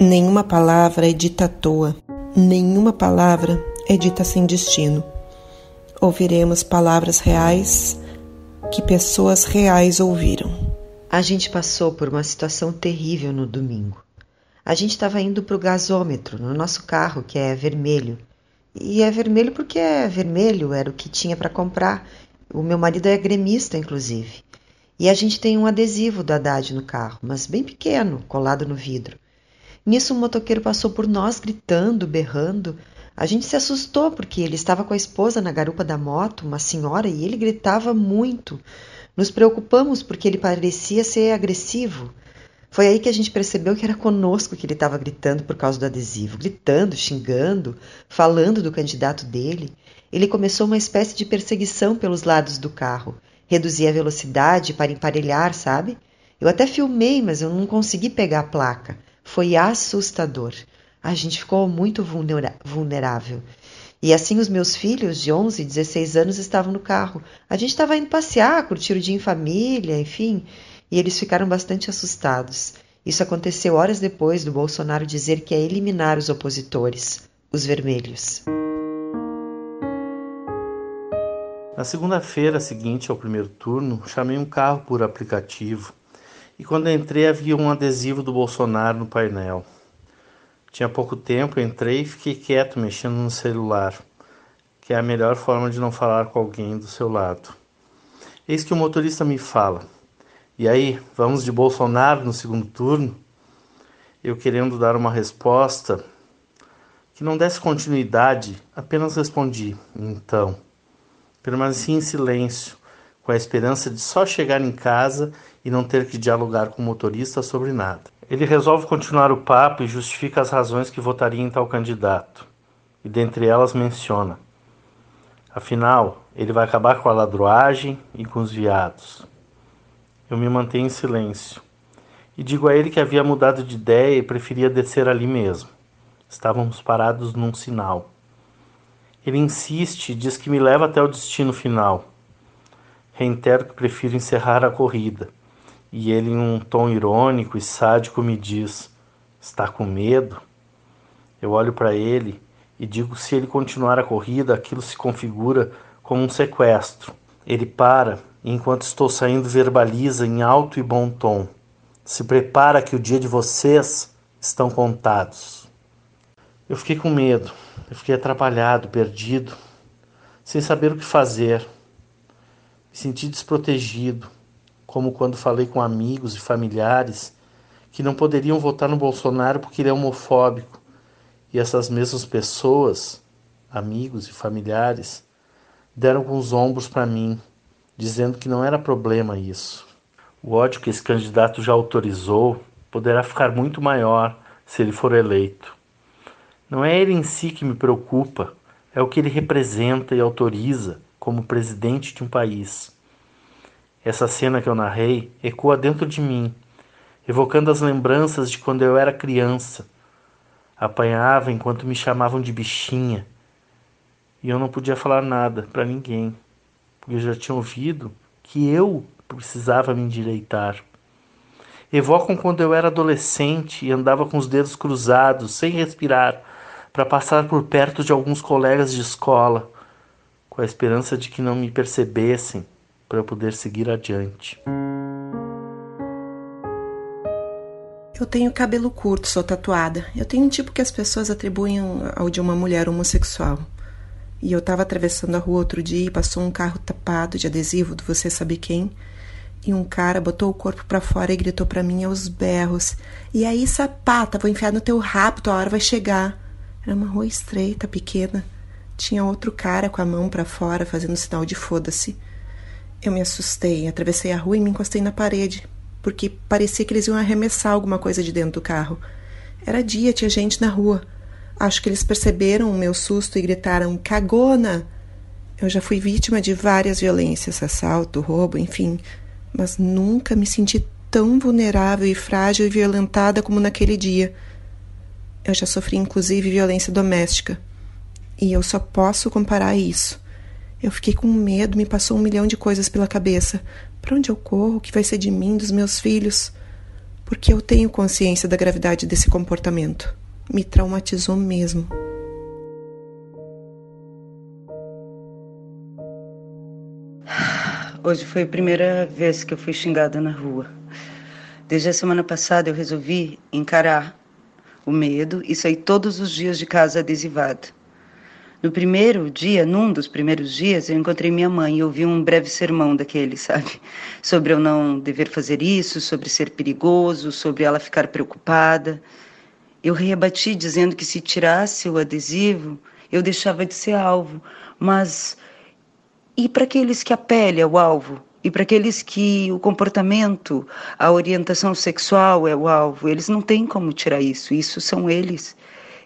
Nenhuma palavra é dita à toa, nenhuma palavra é dita sem destino. Ouviremos palavras reais que pessoas reais ouviram. A gente passou por uma situação terrível no domingo. A gente estava indo para o gasômetro no nosso carro, que é vermelho. E é vermelho porque é vermelho, era o que tinha para comprar. O meu marido é gremista, inclusive. E a gente tem um adesivo do Haddad no carro, mas bem pequeno, colado no vidro. Nisso, um motoqueiro passou por nós gritando, berrando. A gente se assustou porque ele estava com a esposa na garupa da moto, uma senhora, e ele gritava muito. Nos preocupamos porque ele parecia ser agressivo. Foi aí que a gente percebeu que era conosco que ele estava gritando por causa do adesivo, gritando, xingando, falando do candidato dele. Ele começou uma espécie de perseguição pelos lados do carro. Reduzia a velocidade para emparelhar, sabe? Eu até filmei, mas eu não consegui pegar a placa. Foi assustador. A gente ficou muito vulnerável. E assim os meus filhos de 11 e 16 anos estavam no carro. A gente estava indo passear, curtir o dia em família, enfim, e eles ficaram bastante assustados. Isso aconteceu horas depois do Bolsonaro dizer que ia eliminar os opositores, os vermelhos. Na segunda-feira seguinte ao primeiro turno, chamei um carro por aplicativo e quando entrei havia um adesivo do Bolsonaro no painel. Tinha pouco tempo, entrei e fiquei quieto mexendo no celular, que é a melhor forma de não falar com alguém do seu lado. Eis que o motorista me fala: E aí, vamos de Bolsonaro no segundo turno? Eu querendo dar uma resposta que não desse continuidade, apenas respondi: Então. Permaneci em silêncio, com a esperança de só chegar em casa e não ter que dialogar com o motorista sobre nada. Ele resolve continuar o papo e justifica as razões que votaria em tal candidato, e dentre elas menciona: afinal, ele vai acabar com a ladroagem e com os viados. Eu me mantenho em silêncio e digo a ele que havia mudado de ideia e preferia descer ali mesmo. Estávamos parados num sinal. Ele insiste e diz que me leva até o destino final. Reitero que prefiro encerrar a corrida e ele, em um tom irônico e sádico, me diz: Está com medo? Eu olho para ele e digo: se ele continuar a corrida, aquilo se configura como um sequestro. Ele para e, enquanto estou saindo, verbaliza em alto e bom tom: Se prepara que o dia de vocês estão contados. Eu fiquei com medo, eu fiquei atrapalhado, perdido, sem saber o que fazer. Senti desprotegido como quando falei com amigos e familiares que não poderiam votar no Bolsonaro porque ele é homofóbico. E essas mesmas pessoas, amigos e familiares, deram com os ombros para mim, dizendo que não era problema isso. O ódio que esse candidato já autorizou poderá ficar muito maior se ele for eleito. Não é ele em si que me preocupa, é o que ele representa e autoriza como presidente de um país. Essa cena que eu narrei ecoa dentro de mim, evocando as lembranças de quando eu era criança. Apanhava enquanto me chamavam de bichinha. E eu não podia falar nada para ninguém, porque eu já tinha ouvido que eu precisava me endireitar. Evocam quando eu era adolescente e andava com os dedos cruzados, sem respirar, para passar por perto de alguns colegas de escola, com a esperança de que não me percebessem para poder seguir adiante. Eu tenho cabelo curto, sou tatuada. Eu tenho um tipo que as pessoas atribuem ao de uma mulher homossexual. E eu estava atravessando a rua outro dia e passou um carro tapado de adesivo do você sabe quem. E um cara botou o corpo para fora e gritou para mim aos berros: E aí, sapata, vou enfiar no teu rabo, tua hora vai chegar. Era uma rua estreita, pequena. Tinha outro cara com a mão para fora fazendo sinal de foda-se. Eu me assustei, atravessei a rua e me encostei na parede, porque parecia que eles iam arremessar alguma coisa de dentro do carro. Era dia, tinha gente na rua. Acho que eles perceberam o meu susto e gritaram: cagona! Eu já fui vítima de várias violências, assalto, roubo, enfim, mas nunca me senti tão vulnerável e frágil e violentada como naquele dia. Eu já sofri inclusive violência doméstica. E eu só posso comparar isso eu fiquei com medo, me passou um milhão de coisas pela cabeça. Para onde eu corro? O que vai ser de mim, dos meus filhos? porque eu tenho consciência da gravidade desse comportamento. Me traumatizou mesmo. Hoje foi a primeira vez que eu fui xingada na rua. Desde a semana passada eu resolvi encarar o medo e sair todos os dias de casa adesivada. No primeiro dia, num dos primeiros dias, eu encontrei minha mãe e ouvi um breve sermão daquele, sabe? Sobre eu não dever fazer isso, sobre ser perigoso, sobre ela ficar preocupada. Eu rebati dizendo que se tirasse o adesivo, eu deixava de ser alvo. Mas e para aqueles que a pele é o alvo? E para aqueles que o comportamento, a orientação sexual é o alvo? Eles não têm como tirar isso. Isso são eles.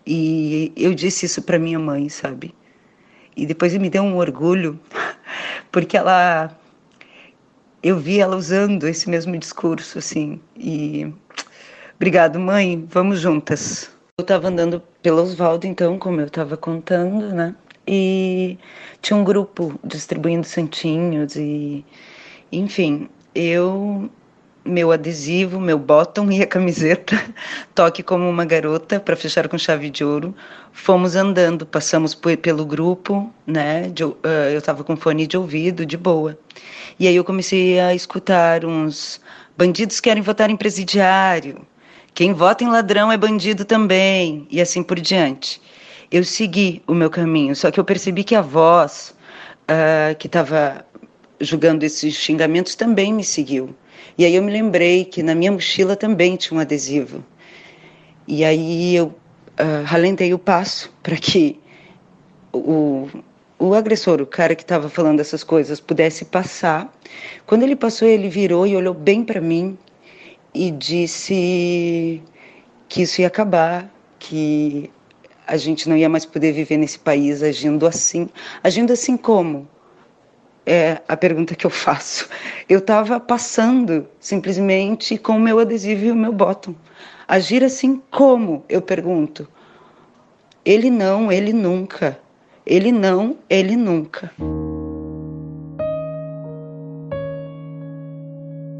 E eu disse isso para minha mãe, sabe? E depois me deu um orgulho, porque ela eu vi ela usando esse mesmo discurso assim. E obrigado, mãe, vamos juntas. Eu estava andando pela Osvaldo, então, como eu estava contando, né? E tinha um grupo distribuindo santinhos e enfim, eu meu adesivo, meu bottom e a camiseta, toque como uma garota para fechar com chave de ouro. Fomos andando, passamos pelo grupo, né? De, uh, eu estava com fone de ouvido, de boa. E aí eu comecei a escutar uns bandidos querem votar em presidiário. Quem vota em ladrão é bandido também, e assim por diante. Eu segui o meu caminho, só que eu percebi que a voz uh, que estava julgando esses xingamentos também me seguiu. E aí eu me lembrei que na minha mochila também tinha um adesivo. E aí eu uh, ralentei o passo para que o, o agressor, o cara que estava falando essas coisas, pudesse passar. Quando ele passou, ele virou e olhou bem para mim e disse que isso ia acabar, que a gente não ia mais poder viver nesse país agindo assim. Agindo assim como? É a pergunta que eu faço. Eu estava passando simplesmente com o meu adesivo e o meu bottom. Agir assim como? Eu pergunto. Ele não, ele nunca. Ele não, ele nunca.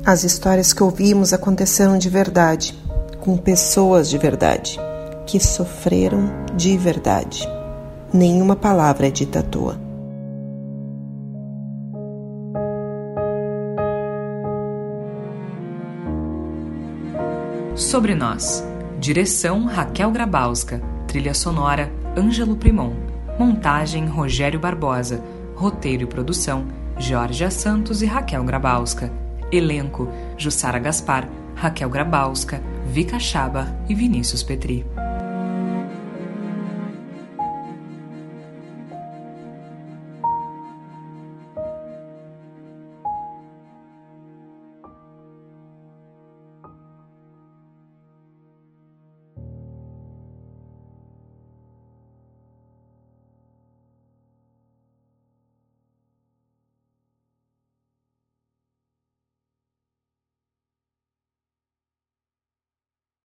As histórias que ouvimos aconteceram de verdade, com pessoas de verdade, que sofreram de verdade. Nenhuma palavra é dita à toa. Sobre Nós. Direção Raquel Grabowska. Trilha sonora Ângelo Primon. Montagem Rogério Barbosa. Roteiro e produção Jorge Santos e Raquel Grabowska. Elenco Jussara Gaspar, Raquel Grabowska, Vika Chaba e Vinícius Petri.